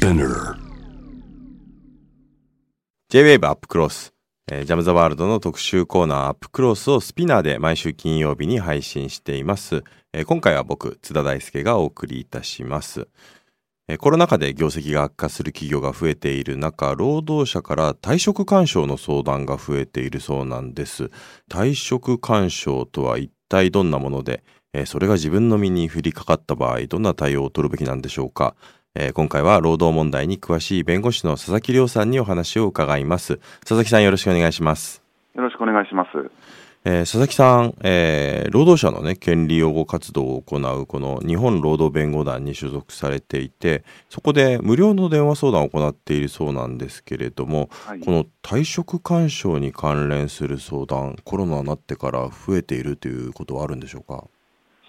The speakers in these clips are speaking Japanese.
Spinner J-WAVE アップクロス、えージャムザワールドの特集コーナーアップクロスをスピナーで毎週金曜日に配信しています。えー今回は僕、津田大輔がお送りいたします。えーコロナ禍で業績が悪化する企業が増えている中、労働者から退職勧奨の相談が増えているそうなんです。退職勧奨とは一体どんなもので、えーそれが自分の身に降りかかった場合、どんな対応を取るべきなんでしょうか。えー今回は労働問題に詳しい弁護士の佐々木亮さんにお話を伺います。佐々木さんよろしくお願いします。よろしくお願いします。えー佐々木さん、えー労働者のね、権利擁護活動を行うこの日本労働弁護団に所属されていて、そこで無料の電話相談を行っているそうなんですけれども、はい、この退職勧奨に関連する相談、コロナになってから増えているということはあるんでしょうか？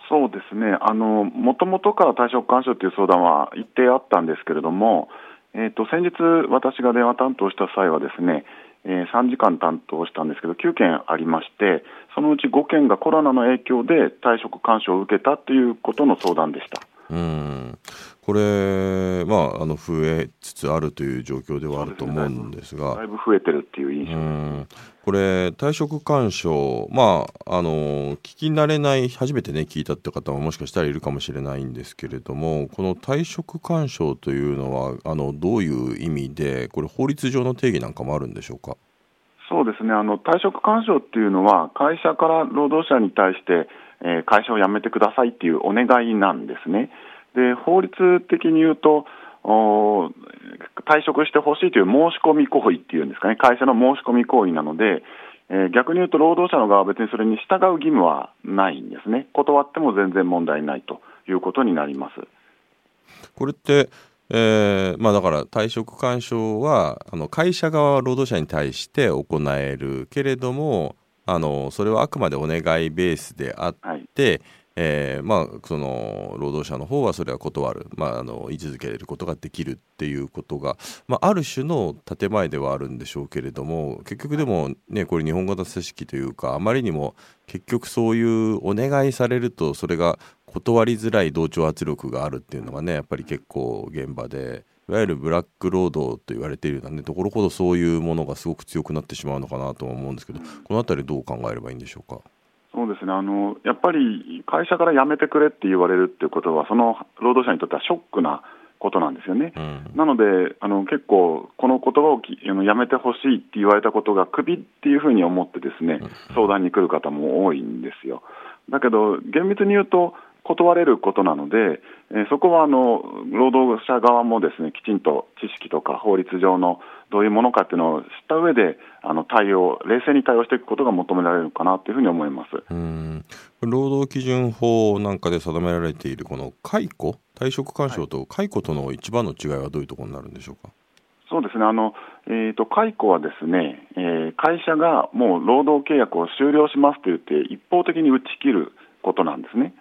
そうですね、もともとから退職勧奨という相談は一定あったんですけれども、えー、と先日、私が電話担当した際は、ですね、えー3時間担当したんですけど、9件ありまして、そのうち5件がコロナの影響で退職勧奨を受けたということの相談でした。うんこれ、まあ、あの増えつつあるという状況ではあると思うんですが、だいぶ増えてるっていう印う象ん。これ退職勧奨まああの聞き慣れない初めてね聞いたって方ももしかしたらいるかもしれないんですけれどもこの退職勧奨というのはあのどういう意味でこれ法律上の定義なんかもあるんでしょうか？そうですね。あの退職勧奨っていうのは、会社から労働者に対して、えー会社を辞めてくださいっていうお願いなんですね。で法律的に言うと、退職してほしいという申し込み行為っていうんですかね、会社の申し込み行為なので、えー逆に言うと、労働者の側は別にそれに従う義務はないんですね、断っても全然問題ないということになります。これって、えーまあ、だから退職勧奨はあの会社側は労働者に対して行えるけれどもあのそれはあくまでお願いベースであっはい、で、えーまあ、その労働者の方はそれは断る、まあ、あの言い続けることができるっていうことが、まあ、ある種の建前ではあるんでしょうけれども結局でも、ね、これ日本型組織というかあまりにも結局そういうお願いされるとそれが断りづらい同調圧力があるっていうのがねやっぱり結構現場で。いわゆるブラック労働と言われているような、ところほどそういうものがすごく強くなってしまうのかなとは思うんですけどこの辺りどう考えればいいんでしょうか？そうですねあのやっぱり会社から辞めてくれって言われるっていうことは、その労働者にとってはショックなことなんですよね。うんなのであの結構、この言葉をきあのやめてほしいって言われたことが首っていうふうに思ってですね相談に来る方も多いんですよ。だけど、厳密に言うと断れることなので、えーそこはあの労働者側もですねきちんと知識とか法律上のどういうものかっていうのを知った上であの対応、冷静に対応していくことが求められるのかなというふうに思います。うん労働基準法なんかで定められているこの解雇？退職勧奨と解雇との一番の違いはどういうところになるんでしょうか？そうですね、あのえー、と解雇はですね、えー会社がもう労働契約を終了しますと言って、一方的に打ち切ることなんですね。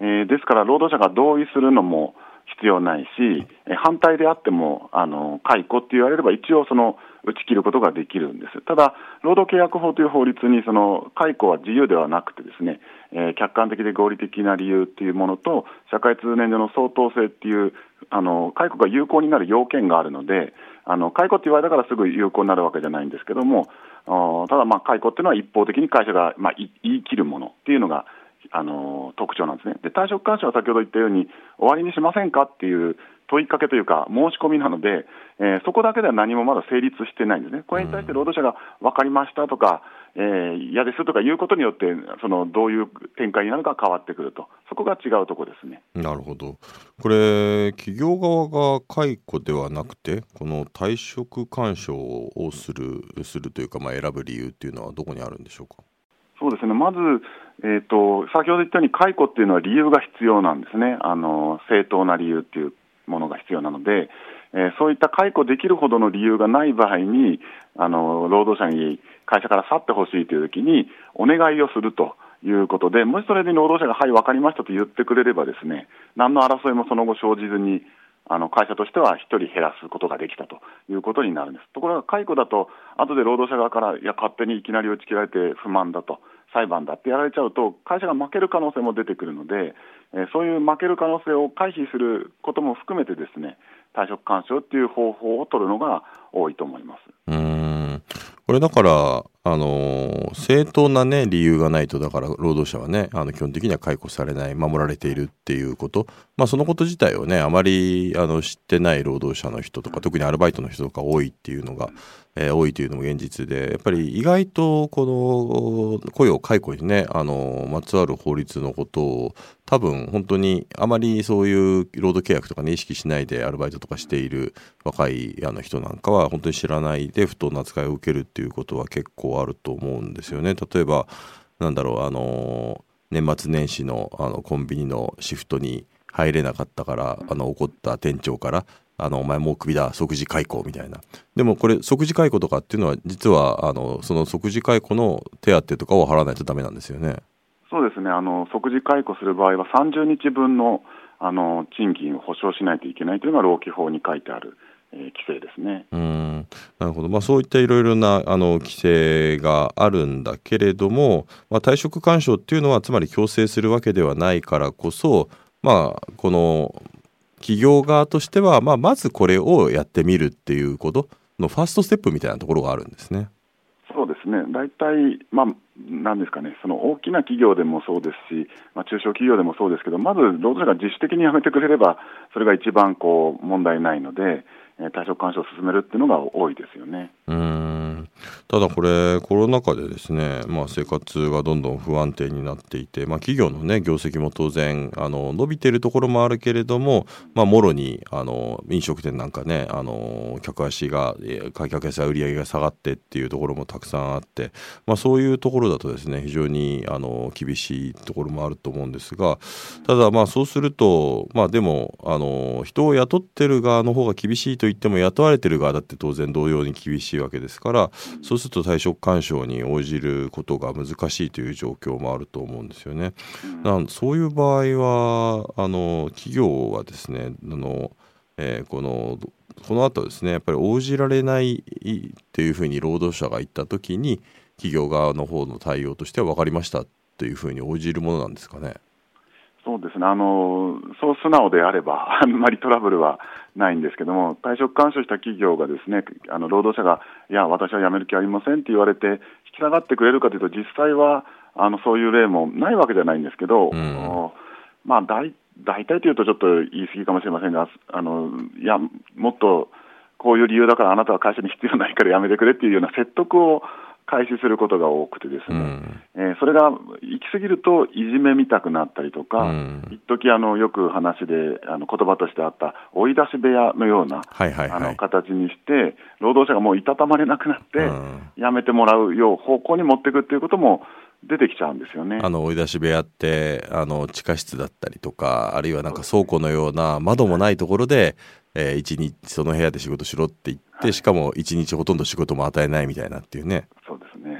えーですから、労働者が同意するのも必要ないし、反対であってもあの解雇って言われれば、一応その打ち切ることができるんです。ただ、労働契約法という法律にその解雇は自由ではなくてですね、えー客観的で合理的な理由っていうものと、社会通念上の相当性っていう、あの解雇が有効になる要件があるので、あの解雇って言われたからすぐ有効になるわけじゃないんですけども、ただ、まあ解雇っていうのは一方的に会社が、まあ、言い切るものっていうのが、あの特徴なんですね。で退職勧奨は先ほど言ったように、終わりにしませんかっていう問いかけというか、申し込みなので、えーそこだけでは何もまだ成立してないんですね。これに対して労働者が分かりましたとか、えー嫌ですとかいうことによって、そのどういう展開になるか変わってくると、そこが違うところですね。なるほど。これ企業側が解雇ではなくてこの退職勧奨をするするというか、まあ、選ぶ理由っていうのはどこにあるんでしょうか？そうですね、まず、えーと、先ほど言ったように、解雇っていうのは理由が必要なんですね、あの正当な理由っていうものが必要なので、えーそういった解雇できるほどの理由がない場合に、あの労働者に会社から去ってほしいというときに、お願いをするということで、もしそれで労働者が、はい、分かりましたと言ってくれれば、ですね何の争いもその後生じずに、あの会社としては1人減らすことができたということになるんです。ところが解雇だと、後で労働者側から、いや、勝手にいきなり打ち切られて不満だと、裁判だってやられちゃうと、会社が負ける可能性も出てくるので、えー、そういう負ける可能性を回避することも含めて、ですね退職勧奨っていう方法を取るのが多いと思います。うんこれだから、あの、正当なね、理由がないと、だから労働者はね、あの基本的には解雇されない、守られているっていうこと、まあそのこと自体をね、あまりあの知ってない労働者の人とか、特にアルバイトの人とか多いっていうのが、えー、多いというのも現実で、やっぱり意外とこの雇用解雇にね、あの、まつわる法律のことを多分本当にあまりそういう労働契約とかね意識しないでアルバイトとかしている若いあの人なんかは本当に知らないで不当な扱いを受けるっていうことは結構あると思うんですよね。例えばなんだろうあの年末年始のあのコンビニのシフトに入れなかったからあの怒った店長からあのお前もうクビだ即時解雇みたいなでもこれ即時解雇とかっていうのは実はあのその即時解雇の手当とかを払わないとダメなんですよね。そうですねあの即時解雇する場合は30日分のあの賃金を保証しないといけないというのが労基法に書いてある、規制ですね。うんなるほど、まあ、そういったいろいろなあの規制があるんだけれども、まあ、退職勧奨っていうのはつまり強制するわけではないからこそ、まあ、この企業側としては、まあ、まずこれをやってみるっていうことのファーストステップみたいなところがあるんですね。そうですね大体、まあ、なんですかね、その大きな企業でもそうですし、まあ、中小企業でもそうですけど、まず労働者が自主的に辞めてくれれば、それが一番こう問題ないので、退職勧奨を進めるっていうのが多いですよね。うん。ただこれコロナ禍でですね、まあ、生活がどんどん不安定になっていて、まあ、企業の、ね、業績も当然あの伸びているところもあるけれども、まあ、もろにあの飲食店なんかねあの客足が客足や売り上げが下がってっていうところもたくさんあって、まあ、そういうところだとですね非常にあの厳しいところもあると思うんですがただまあそうすると、まあ、でもあの人を雇ってる側の方が厳しいと言っても雇われてる側だって当然同様に厳しいわけですからそうすると退職勧奨に応じることが難しいという状況もあると思うんですよね。なんそういう場合はあの企業はですねあの、えー、このこの後ですねやっぱり応じられないっていうふうに労働者が言った時に企業側の方の対応としては分かりましたというふうに応じるものなんですかね。そうですね。あのそう素直であれば、あんまりトラブルはないんですけども、退職勧奨した企業がですねあの労働者が、いや、私は辞める気ありませんって言われて、引き下がってくれるかというと、実際はあのそういう例もないわけじゃないんですけど、うん、まあ大、大体というとちょっと言い過ぎかもしれませんが、あのいや、もっとこういう理由だから、あなたは会社に必要ないから辞めてくれっていうような説得を開始することが多くてですね、うん、えー、それが行き過ぎるといじめみたくなったりとか、うん、一時あのよく話であの言葉としてあった追い出し部屋のような、はいはいはい、あの形にして労働者がもういたたまれなくなって、うん、辞めてもらうよう方向に持っていくっていうことも出てきちゃうんですよね。あの追い出し部屋ってあの地下室だったりとかあるいはなんか倉庫のような窓もないところで、えー、一日その部屋で仕事しろって言って、はい、しかも一日ほとんど仕事も与えないみたいなっていうね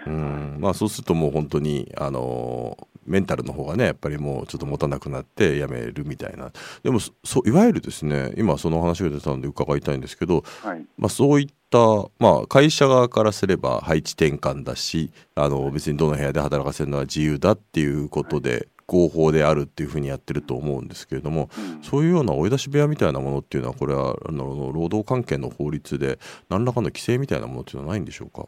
うん。まあ、そうするともう本当にあのメンタルの方がねやっぱりもうちょっと持たなくなってやめるみたいな。でもそいわゆるですね今その話が出たので伺いたいんですけど、はい、まあ、そういった、まあ、会社側からすれば配置転換だしあの別にどの部屋で働かせるのは自由だっていうことで、はい。合法であるっていうふうにやってると思うんですけれども、うん、そういうような追い出し部屋みたいなものっていうのはこれはあの労働関係の法律で何らかの規制みたいなものっていうのはないんでしょうか？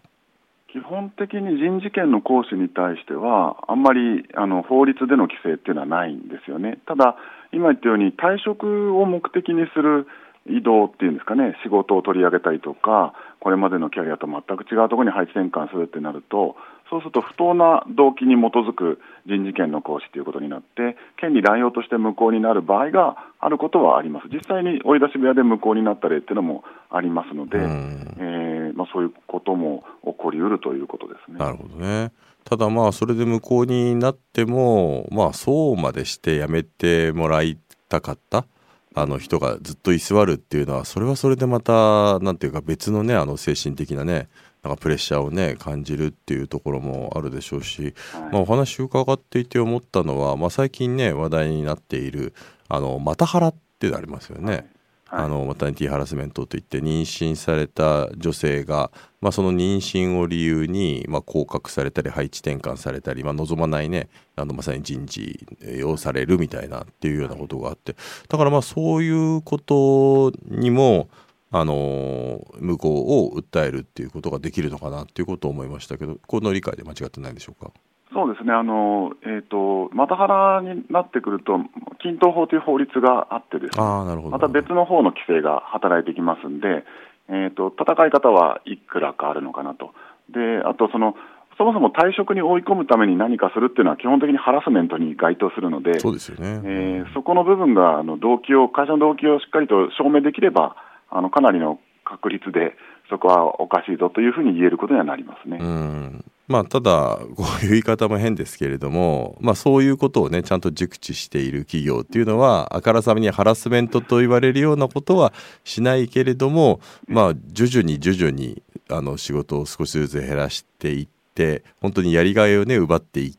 基本的に人事権の行使に対しては、あんまりあの法律での規制っていうのはないんですよね。ただ、今言ったように退職を目的にする移動っていうんですかね、仕事を取り上げたりとか、これまでのキャリアと全く違うところに配置転換するってなると、そうすると不当な動機に基づく人事権の行使ということになって、権利乱用として無効になる場合があることはあります。実際に追い出し部屋で無効になった例っていうのもありますので、えー、まあ、そういうことも起こりうるということですね。なるほどね。ただまあそれで無効になってもまあそうまでしてやめてもらいたかったあの人がずっと居座るっていうのはそれはそれでまた何ていうか別のねあの精神的なねなんかプレッシャーをね感じるっていうところもあるでしょうし、まあ、お話伺っていて思ったのは、まあ、最近ね話題になっているあのマタハラってありますよね。あのマタニティハラスメントといって妊娠された女性が、まあ、その妊娠を理由に、まあ、降格されたり配置転換されたり、まあ、望まないねあのまさに人事をされるみたいなっていうようなことがあってだからまあそういうことにもあの向こうを訴えるっていうことができるのかなっていうことを思いましたけどこの理解で間違ってないでしょうか？そうですね、あのえーと、マタハラになってくると、均等法という法律があってです、ね、あなるほど。また別の法の規制が働いてきますんで、えーと、戦い方はいくらかあるのかなと、であとその、そもそも退職に追い込むために何かするっていうのは、基本的にハラスメントに該当するので、そうですよね、えーそこの部分があの動機を、会社の動機をしっかりと証明できれば、あのかなりの確率で、そこはおかしいぞというふうに言えることにはなりますね。うんまあ、ただこういう言い方も変ですけれども、まあ、そういうことをねちゃんと熟知している企業っていうのはあからさまにハラスメントと言われるようなことはしないけれども、まあ、徐々に徐々にあの仕事を少しずつ減らしていって本当にやりがいをね奪っていって、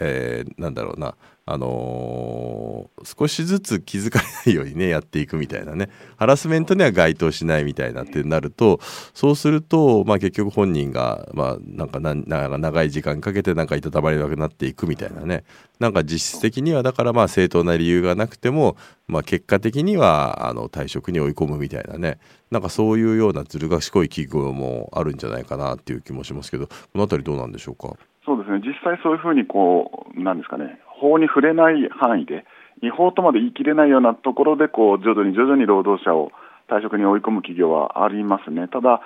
えーなんだろうなあのー少しずつ気づかないようにねやっていくみたいなね。ハラスメントには該当しないみたいなってなるとそうすると、まあ、結局本人が、まあ、なんかなな長い時間かけてなんかいたたまれなくなっていくみたいなね。なんか実質的にはだからまあ正当な理由がなくても、まあ、結果的にはあの退職に追い込むみたいなね。なんかそういうようなずる賢い企業もあるんじゃないかなっていう気もしますけどこの辺りどうなんでしょうか？そうですね、実際そういうふうにこう、なんですかね、法に触れない範囲で、違法とまで言い切れないようなところでこう、徐々に徐々に労働者を退職に追い込む企業はありますね。ただ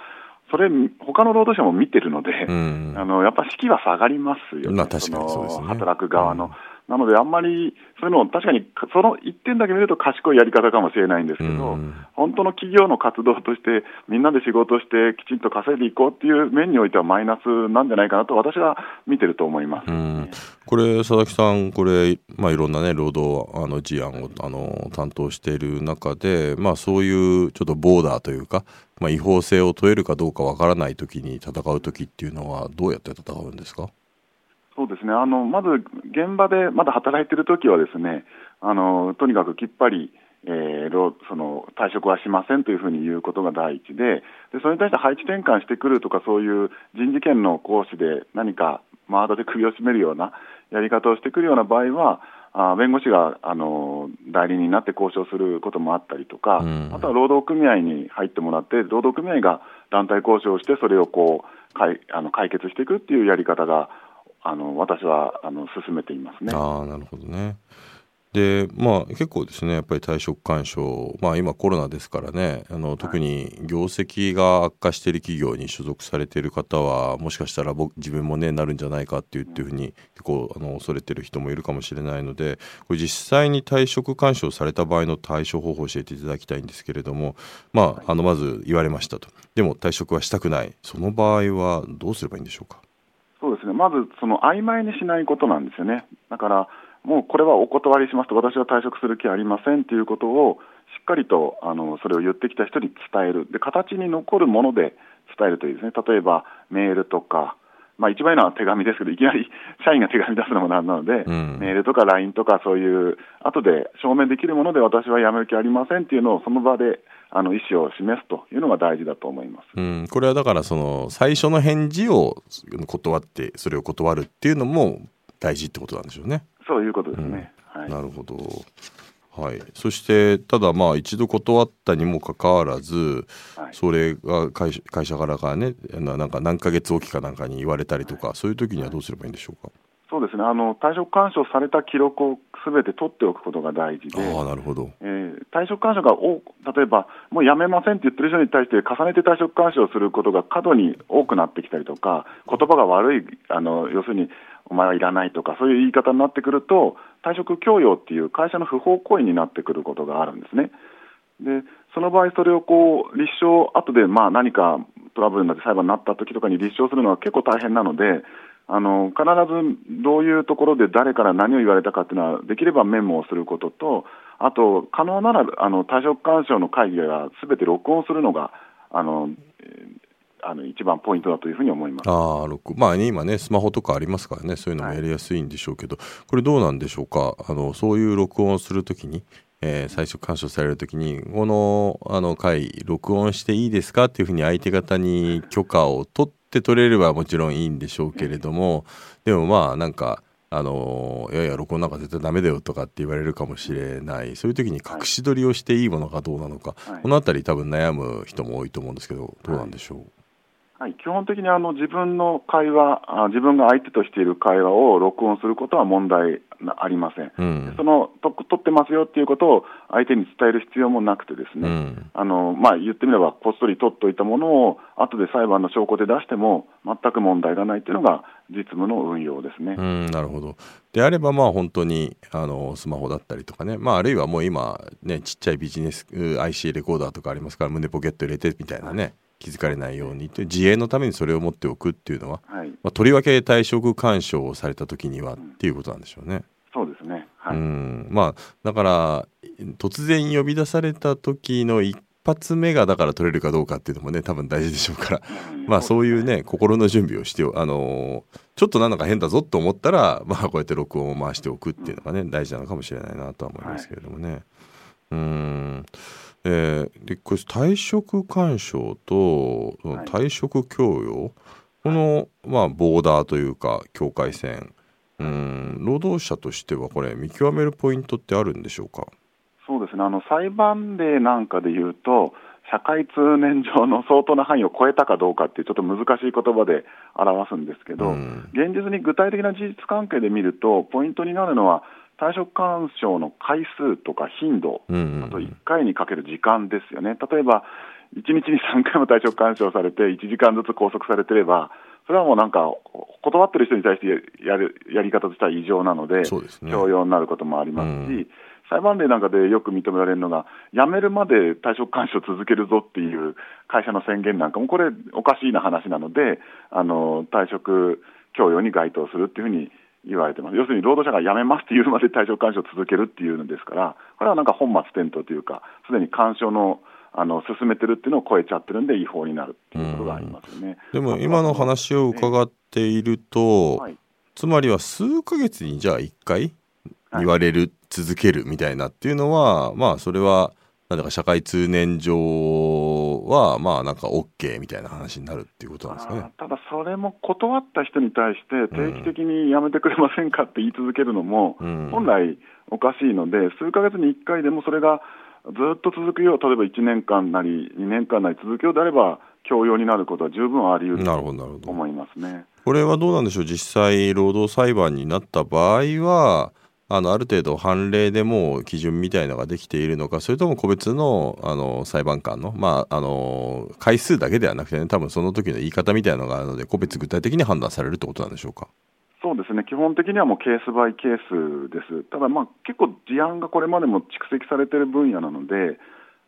それ、他の労働者も見てるので、うんあのやっぱ士気は下がりますよね、まあ確かにそうですねの働く側の。なので、あんまりそういうのを確かにその一点だけ見ると賢いやり方かもしれないんですけど、うん。本当の企業の活動として、みんなで仕事して、きちんと稼いでいこうっていう面においては、マイナスなんじゃないかなと、私は見てると思います。うん。これ佐々木さんこれ、まあ、いろんなね労働あの事案をあの担当している中で、まあ、そういうちょっとボーダーというか、まあ、違法性を問えるかどうかわからない時に戦う時っていうのはどうやって戦うんですか？そうですね。あのまず現場でまだ働いてるときはですねあのとにかくきっぱり、えー労その退職はしませんというふうに言うことが第一ででそれに対して配置転換してくるとかそういう人事権の行使で何かマードで首を絞めるようなやり方をしてくるような場合はあ弁護士があの代理人になって交渉することもあったりとか、うん。あとは労働組合に入ってもらって労働組合が団体交渉をしてそれをこう解あの解決していくっていうやり方があの私はあの進めていますね。ああなるほどね。でまあ結構ですねやっぱり退職勧奨まあ今コロナですからねあの特に業績が悪化している企業に所属されている方はもしかしたら僕自分もねなるんじゃないかっていうっていうふうに結構あの恐れてる人もいるかもしれないのでこれ実際に退職勧奨された場合の対処方法を教えていただきたいんですけれどもまああのまず言われましたと。でも退職はしたくない。その場合はどうすればいいんでしょうか？そうですね。まずその曖昧にしないことなんですよね。だからもうこれはお断りしますと、私は退職する気ありませんということを、しっかりとあのそれを言ってきた人に伝える、で形に残るもので伝えるといいですね、例えばメールとか、まあ、一番いいのは手紙ですけど、いきなり 社員が手紙出すのもなんなので、うんメールとか LINE とか、そういう、後で証明できるもので、私は辞める気ありませんっていうのを、その場であの意思を示すというのが大事だと思います。うん、これはだからその最初の返事を断ってそれを断るっていうのも大事ってことなんでしょうね。そういうことですね。はいなるほど。はい、そしてただまあ一度断ったにもかかわらずはい。それが会社会社からがねななんか何ヶ月おきかなんかに言われたりとかそういう時にはどうすればいいんでしょうか？そうですね。あの退職勧奨された記録をすべて取っておくことが大事で、ああなるほど。えー退職勧奨が多く例えば、もう辞めませんって言ってる人に対して、重ねて退職勧奨することが過度に多くなってきたりとか、言葉が悪い、あの要するに、お前はいらないとか、そういう言い方になってくると、退職強要っていう会社の不法行為になってくることがあるんですね。でその場合、それをこう立証、後でまあ何かトラブルになって裁判になった時とかに立証するのは結構大変なので、あの必ずどういうところで誰から何を言われたかっていうのは、できればメモをすることと、あと、可能ならあの退職勧奨の会議がすべて録音するのがあの、えーあの一番ポイントだというふうに思います。ああ録まあね今ねスマホとかありますからねそういうのもやりやすいんでしょうけど、これどうなんでしょうか？あのそういう録音をするときに、えー、最初干渉される時にこのあの回録音していいですか？っていうふうに相手方に許可を取って取れればもちろんいいんでしょうけれどもでもまあなんかあのいやいや録音なんか絶対ダメだよとかって言われるかもしれない。そういう時に隠し撮りをしていいものかどうなのか、はい、この辺り多分悩む人も多いと思うんですけどどうなんでしょう、はいはい、基本的にあの自分の会話あ、自分が相手としている会話を録音することは問題ありません、うん、そのと取ってますよっていうことを相手に伝える必要もなくて、ですね、うん、あのまあ、言ってみれば、こっそり取っておいたものを後で裁判の証拠で出しても全く問題がないというのが実務の運用ですね。うん、なるほど。であれば、まあ本当にあのスマホだったりとかね、まあ、あるいはもう今、ね、ちっちゃいビジネス IC レコーダーとかありますから、胸ポケット入れてみたいなね。気づかれないようにという自衛のためにそれを持っておくっていうのは、はい、まあ、とりわけ退職干渉をされた時にはっていうことなんでしょうね。そうですね、はい、うん。まあだから突然呼び出された時の一発目がだから取れるかどうかっていうのもね多分大事でしょうから、まあそういうね心の準備をしてあのー、ちょっとなんだか変だぞと思ったらまあこうやって録音を回しておくっていうのがね大事なのかもしれないなとは思いますけれどもね。はい、うんえー、でこれ退職干渉と退職強要、はい、この、まあ、ボーダーというか境界線。うん労働者としてはこれ見極めるポイントってあるんでしょうか？そうですね。あの裁判例なんかでいうと社会通念上の相当な範囲を超えたかどうかっていうちょっと難しい言葉で表すんですけど、うん、現実に具体的な事実関係で見るとポイントになるのは退職干渉の回数とか頻度、あと1回にかける時間ですよね、例えば1日に3回も退職干渉されて、1時間ずつ拘束されてれば、それはもうなんか、断ってる人に対してやるやり方としては異常なので、強要になることもありますし、うん、裁判例なんかでよく認められるのが、辞めるまで退職干渉続けるぞっていう会社の宣言なんかも、これ、おかしいな話なので、あの退職強要に該当するっていうふうに言われてます、要するに労働者が辞めますっていうまで対象干渉を続けるっていうのですから、これはなんか本末転倒というか、すでに干渉のあの進めてるっていうのを超えちゃってるんで、違法になるっていうことがありますよね。でも今の話を伺っていると、はい、つまりは数か月にじゃあ1回言われる、はい、続けるみたいなっていうのは、まあ、それはなんだか社会通念上はまあなんか OK みたいな話になるっていうことなんですかね。ただそれも断った人に対して定期的にやめてくれませんかって言い続けるのも本来おかしいので数ヶ月に1回でもそれがずっと続くよう例えば1年間なり2年間なり続くようであれば強要になることは十分あり得ると思いますね。これはどうなんでしょう？実際労働裁判になった場合はあのある程度判例でも基準みたいのができているのかそれとも個別のあの裁判官の,、まあ、あの回数だけではなくてね多分その時の言い方みたいなのがあるので個別具体的に判断されるってことなんでしょうか？そうですね基本的にはもうケースバイケースです、ただ、まあ、結構事案がこれまでも蓄積されている分野なので、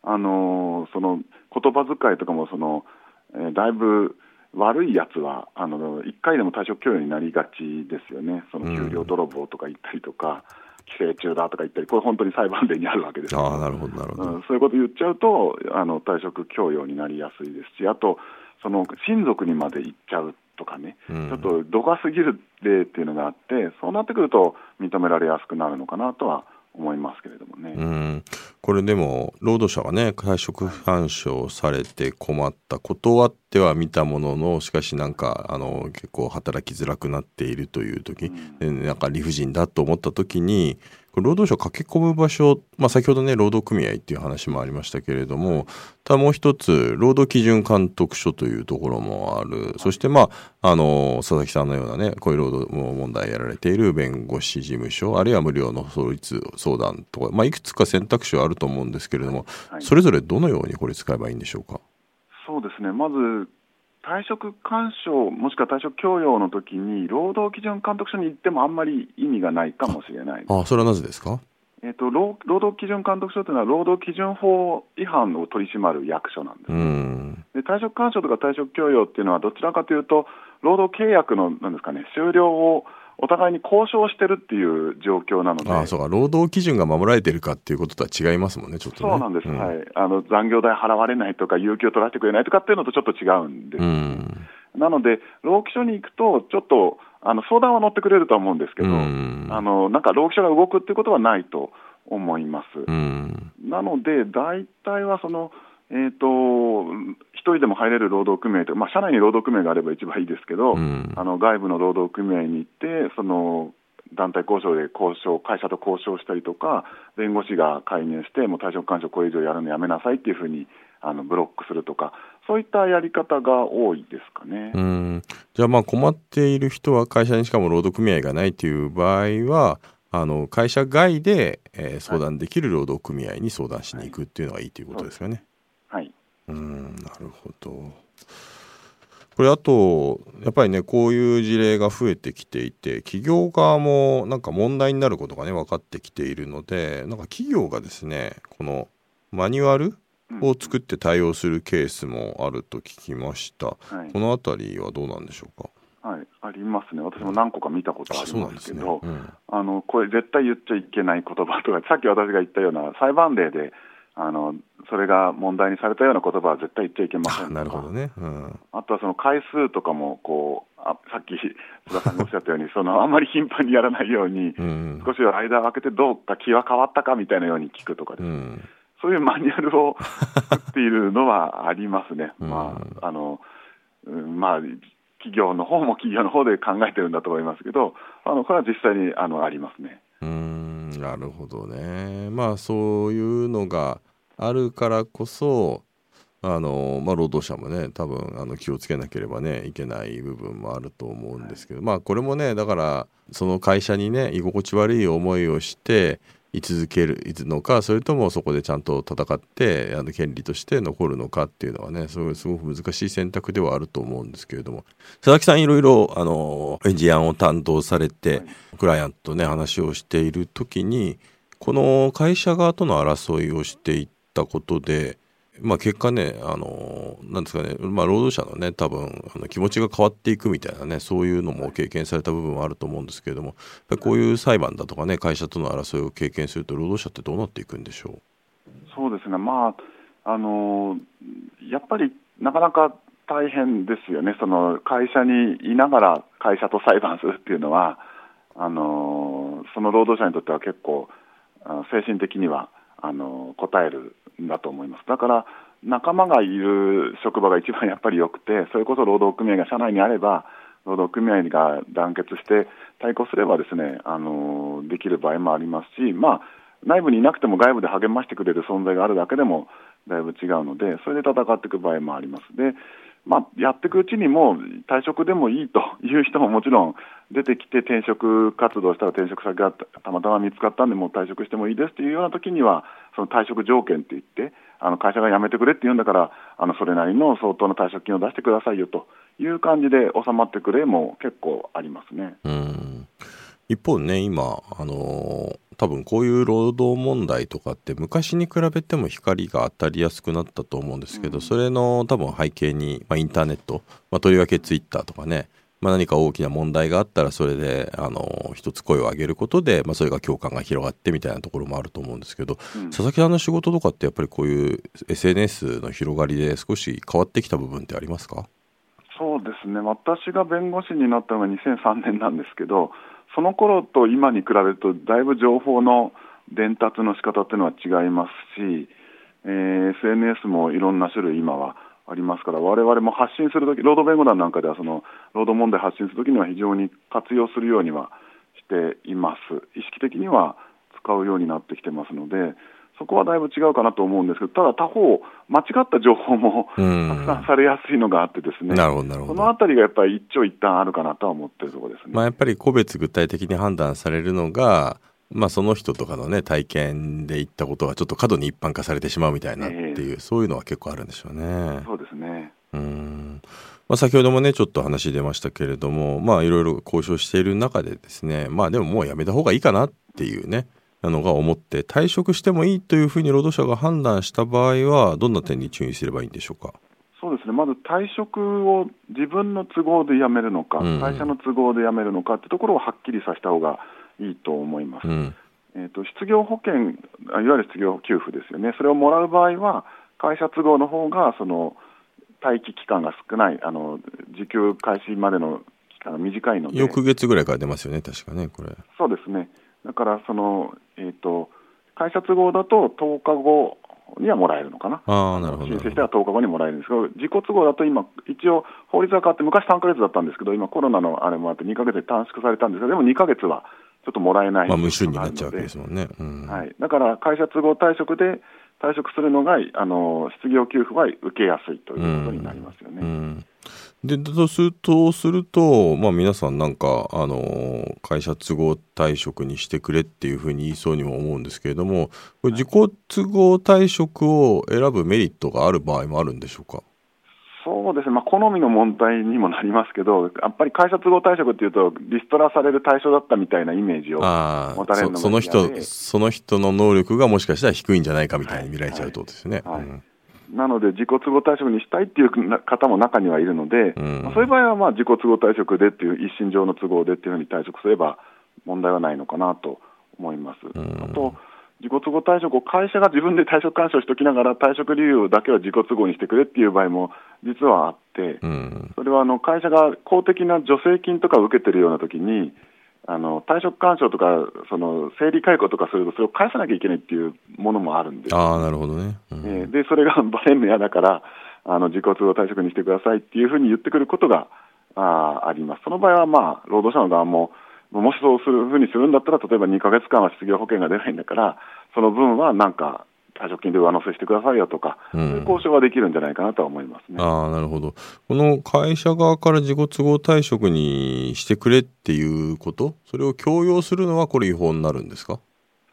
あのその言葉遣いとかもその、えー、だいぶ悪いやつはあの1回でも退職供与になりがちですよね、その給料泥棒とか言ったりとか、寄生虫だとか言ったり、これ、本当に裁判例にあるわけですあなるほどなるほど、うん、そういうこと言っちゃうとあの、退職供与になりやすいですし、あと、その親族にまで行っちゃうとかね、うん、ちょっと度が過ぎる例っていうのがあって、そうなってくると認められやすくなるのかなとは思いますけれどもね。うん。これでも労働者がね退職反証されて困った断っては見たもののしかしなんかあの結構働きづらくなっているという時、うん、なんか理不尽だと思った時に労働者駆け込む場所、まあ、先ほどね労働組合っていう話もありましたけれどもただもう一つ労働基準監督署というところもある。そしてまああの佐々木さんのようなねこういう労働問題やられている弁護士事務所あるいは無料の法律相談とか、まあ、いくつか選択肢はあると思うんですけれども、はい、それぞれどのようにこれ使えばいいんでしょうか？そうですね。まず退職勧奨もしくは退職強要の時に労働基準監督署に行ってもあんまり意味がないかもしれない。あそれはなぜですか？えーと、労働基準監督署というのは労働基準法違反を取り締まる役所なんです、ね、で退職勧奨とか退職強要っていうのはどちらかというと労働契約のなんですか、ね、終了をお互いに交渉してるっていう状況なので、あそうか。労働基準が守られてるかっていうこととは違いますもんね、ちょっと、ね、そうなんです、うん、はい、あの残業代払われないとか、有給を取らせてくれないとかっていうのとちょっと違うんで。す。うん。なので、労基署に行くと、ちょっとあの相談は乗ってくれると思うんですけど、あのなんか労基署が動くっていうことはないと思います。うん。なので、大体はその、えー、と一人でも入れる労働組合とか、まあ、社内に労働組合があれば一番いいですけど、うんあの外部の労働組合に行って、その団体交渉で交渉、会社と交渉したりとか、弁護士が介入して、もう退職勧奨、これ以上やるのやめなさいっていうふうにあのブロックするとか、そういったやり方が多いですかね。うん。じゃあまあ困っている人は会社にしかも労働組合がないという場合は、あの会社外で、えー相談できる労働組合に相談しに行くっていうのがいいということですかね。はいうん、なるほど。これあとやっぱりねこういう事例が増えてきていて企業側もなんか問題になることがね分かってきているのでなんか企業がですねこのマニュアルを作って対応するケースもあると聞きました。はいこのあたりはどうなんでしょうか？はい、ありますね、私も何個か見たことありそうなんですね。ますけど、うんあのこれ、絶対言っちゃいけない言葉とか、さっき私が言ったような裁判例で、あのそれが問題にされたような言葉は絶対言っちゃいけませんなるほどね。うん。あとはその回数とかもこうあ、さっき須田さんがおっしゃったように、そのあんまり頻繁にやらないように、うん。少し間を空けて、どうか気は変わったかみたいなように聞くとかです、うん。そういうマニュアルを作っているのはありますね。うんまああのうんまあ企業の方も企業の方で考えてるんだと思いますけど、あのこれは実際にあのありますね。うーんなるほどね。まあそういうのがあるからこそあの、まあ、労働者もね多分あの気をつけなければねいけない部分もあると思うんですけど、まあこれもねだからその会社にね居心地悪い思いをして居続けるのかそれともそこでちゃんと戦ってあの権利として残るのかっていうのはねそれすごく難しい選択ではあると思うんですけれども。佐々木さんいろいろあのエンジニアを担当されて、クライアントとね話をしている時にこの会社側との争いをしていったことで、まあ、結果ねあのなんですかね、まあ、労働者のね多分あの気持ちが変わっていくみたいなねそういうのも経験された部分はあると思うんですけれどもこういう裁判だとかね会社との争いを経験すると労働者ってどうなっていくんでしょう？そうですね、まああのやっぱりなかなか大変ですよね、その会社にいながら会社と裁判するっていうのは、あのその労働者にとっては結構、精神的にはあの応えるんだと思います。だから仲間がいる職場が一番やっぱり良くて、それこそ労働組合が社内にあれば、労働組合が団結して対抗すればですね、あのできる場合もありますし、まあ、内部にいなくても外部で励ましてくれる存在があるだけでもだいぶ違うので、それで戦っていく場合もあります。でまあ、やっていくうちにもう退職でもいいと いう人ももちろん出てきて転職活動したら転職先がたまたま見つかったんでもう退職してもいいですというような時にはその退職条件って言ってあの会社が辞めてくれって言うんだからあのそれなりの相当な退職金を出してくださいよという感じで収まってくれも結構ありますね。うん一方ね今あの多分こういう労働問題とかって昔に比べても光が当たりやすくなったと思うんですけど、うん。それの多分背景に、まあ、インターネット、まあ、とりわけツイッターとかね、まあ、何か大きな問題があったらそれであの一つ声を上げることで、まあ、それが共感が広がってみたいなところもあると思うんですけど、うん。佐々木さんの仕事とかってやっぱりこういう SNS の広がりで少し変わってきた部分ってありますか？そうですね。私が弁護士になったのが2003年なんですけど、その頃と今に比べると、だいぶ情報の伝達の仕方っていうのは違いますし、えー SNS もいろんな種類、今はありますから、我々も発信するとき、労働弁護団なんかでは、その労働問題発信するときには非常に活用するようにはしています、意識的には使うようになってきてますので、そこはだいぶ違うかなと思うんですけど、ただ他方、間違った情報もうん拡散されやすいのがあってですね。なるほどなるほどそのあたりがやっぱり一長一短あるかなとは思ってるところですね。まあ、やっぱり個別具体的に判断されるのが、まあ、その人とかのね体験で言ったことがちょっと過度に一般化されてしまうみたいなっていう、そういうのは結構あるんでしょうね。そうですね。うんまあ、先ほどもねちょっと話出ましたけれどもまあいろいろ交渉している中でですねまあでももうやめた方がいいかなっていうねなのが思って退職してもいいというふうに労働者が判断した場合はどんな点に注意すればいいんでしょうか？そうですね。まず退職を自分の都合で辞めるのか、うん会社の都合で辞めるのかってところをはっきりさせた方がいいと思います。うんえっ、と失業保険、あいわゆる失業給付ですよね。それをもらう場合は会社都合の方がその待機期間が少ない、あの受給開始までの期間が短いので。翌月ぐらいから出ますよね確かねこれ。そうですね。だからその、えー、と会社都合だと10日後にはもらえるのかな。ああ、なるほど。申請しては10日後にもらえるんですけど、自己都合だと今、一応、法律が変わって、昔3か月だったんですけど、今、コロナのあれもあって、2か月で短縮されたんですが、でも2か月はちょっともらえないまあ、無収入になっちゃうわけですもんね。うん、はい、だから会社都合退職で退職するのがあの失業給付は受けやすいということになりますよね。うんうんでとするとすると、まあ、皆さんなんか、あの会社都合退職にしてくれっていうふうに言いそうにも思うんですけれどもこれ自己都合退職を選ぶメリットがある場合もあるんでしょうか？そうですね、まあ、好みの問題にもなりますけど、やっぱり会社都合退職っていうと、リストラされる対象だったみたいなイメージを持たれるのその人その人の能力がもしかしたら低いんじゃないかみたいに見られちゃうとですね。はい。はい。はいなので、自己都合退職にしたいっていう方も中にはいるので、うん、まあ、そういう場合はまあ自己都合退職でっていう、一身上の都合でっていうふうに退職すれば問題はないのかなと思います。うん、あと自己都合退職を会社が自分で退職勧奨しておきながら退職理由だけは自己都合にしてくれっていう場合も実はあって、うん、それはあの会社が公的な助成金とかを受けてるような時にあの退職勧奨とかその整理解雇とかするとそれを返さなきゃいけないっていうものもあるんです、あなるほどね、うん、えー、でそれが バレるの嫌だからあの自己都合退職にしてくださいっていうふうに言ってくることがああります。その場合は、まあ、労働者の側ももしそうするふうにするんだったら、例えば2か月間は失業保険が出ないんだから、その分はなんか退職金で上乗せしてくださいよとか、うん、そういう交渉はできるんじゃないかなとは思いますね。あなるほど。この会社側から自己都合退職にしてくれっていうこと、それを強要するのは、これ、違法になるんですか？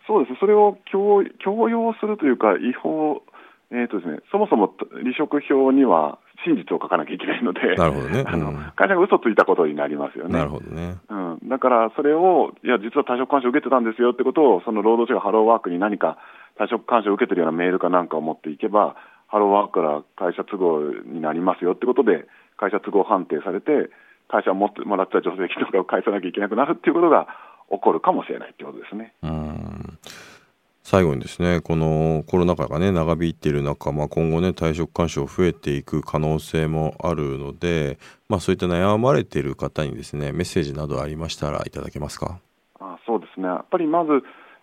そうです、それを強強要するというか、違法、えーとですね、そもそも離職票には真実を書かなきゃいけないので、なるほどね、うん、あの会社が嘘ついたことになりますよね。なるほどね、うん、だからそれを、いや、実は退職勧奨を受けてたんですよってことを、その労働者がハローワークに何か退職勧奨を受けてるようなメールかなんかを持っていけば、ハローワークから会社都合になりますよってことで、会社都合判定されて、会社を持ってもらった助成金とかを返さなきゃいけなくなるっていうことが起こるかもしれないってことですね。うん最後にですねこのコロナ禍がね長引いている中、まあ、今後ね退職勧奨増えていく可能性もあるので、まあ、そういった悩まれている方にですねメッセージなどありましたらいただけますか？あそうですねやっぱりまず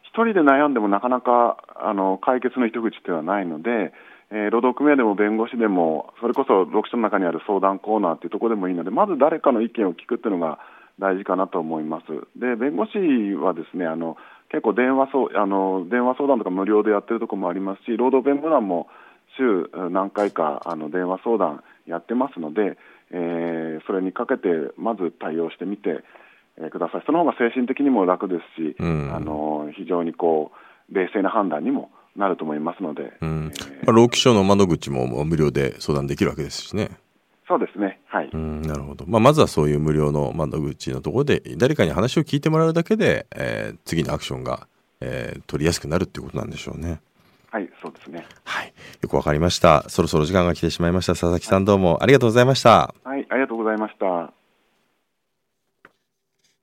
一人で悩んでもなかなかあの解決の糸口ではないので、えー、労働組合でも弁護士でもそれこそ労基署の中にある相談コーナーというところでもいいのでまず誰かの意見を聞くっていうのが大事かなと思います。で弁護士はですねあの結構電話そうあの電話相談とか無料でやってるところもありますし労働弁護団も週何回かあの電話相談やってますので、えー、それにかけてまず対応してみて、えー、ください。その方が精神的にも楽ですし、うん、あの非常にこう冷静な判断にもなると思いますので、うん。えー、まあ、労基署の窓口も無料で相談できるわけですしね。そうですね。はい。うん、なるほど。まあ、まずはそういう無料の窓口のところで、誰かに話を聞いてもらうだけで、えー、次のアクションが、えー、取りやすくなるっていうことなんでしょうね。はい、そうですね。はい。よくわかりました。そろそろ時間が来てしまいました。佐々木さんどうもありがとうございました。はい、ありがとうございました。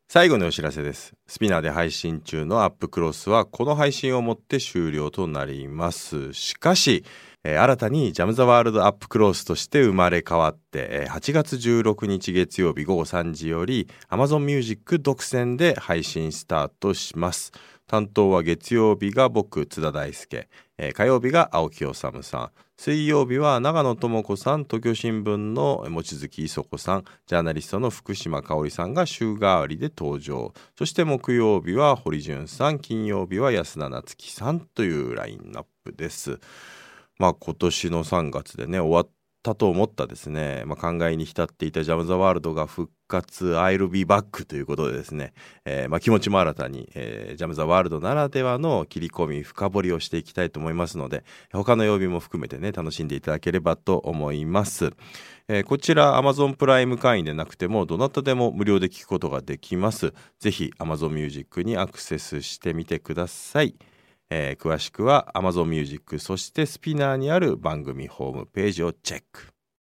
最後のお知らせです。スピナーで配信中のアップクロスはこの配信をもって終了となります。しかし、えー、新たにジャム・ザ・ワールド・アップ・クロースとして生まれ変わって、えー、8月16日月曜日午後3時より Amazon Music 独占で配信スタートします。担当は月曜日が僕、津田大輔、えー、火曜日が青木治さん、水曜日は長野智子さん、東京新聞の望月磯子さん、ジャーナリストの福島香織さんが週替わりで登場。そして木曜日は堀潤さん、金曜日は安田夏樹さんというラインナップです。まあ、今年の3月でね終わったと思ったですね、まあ、考えに浸っていたジャム・ザ・ワールドが復活 I'll be back ということでですね、えー、まあ、気持ちも新たに、えー、ジャム・ザ・ワールドならではの切り込み深掘りをしていきたいと思いますので他の曜日も含めてね楽しんでいただければと思います、えー、こちら Amazon プライム会員でなくてもどなたでも無料で聞くことができます。ぜひ Amazon Music にアクセスしてみてください。えー、詳しくは Amazon Music そしてスピナーにある番組ホームページをチェック。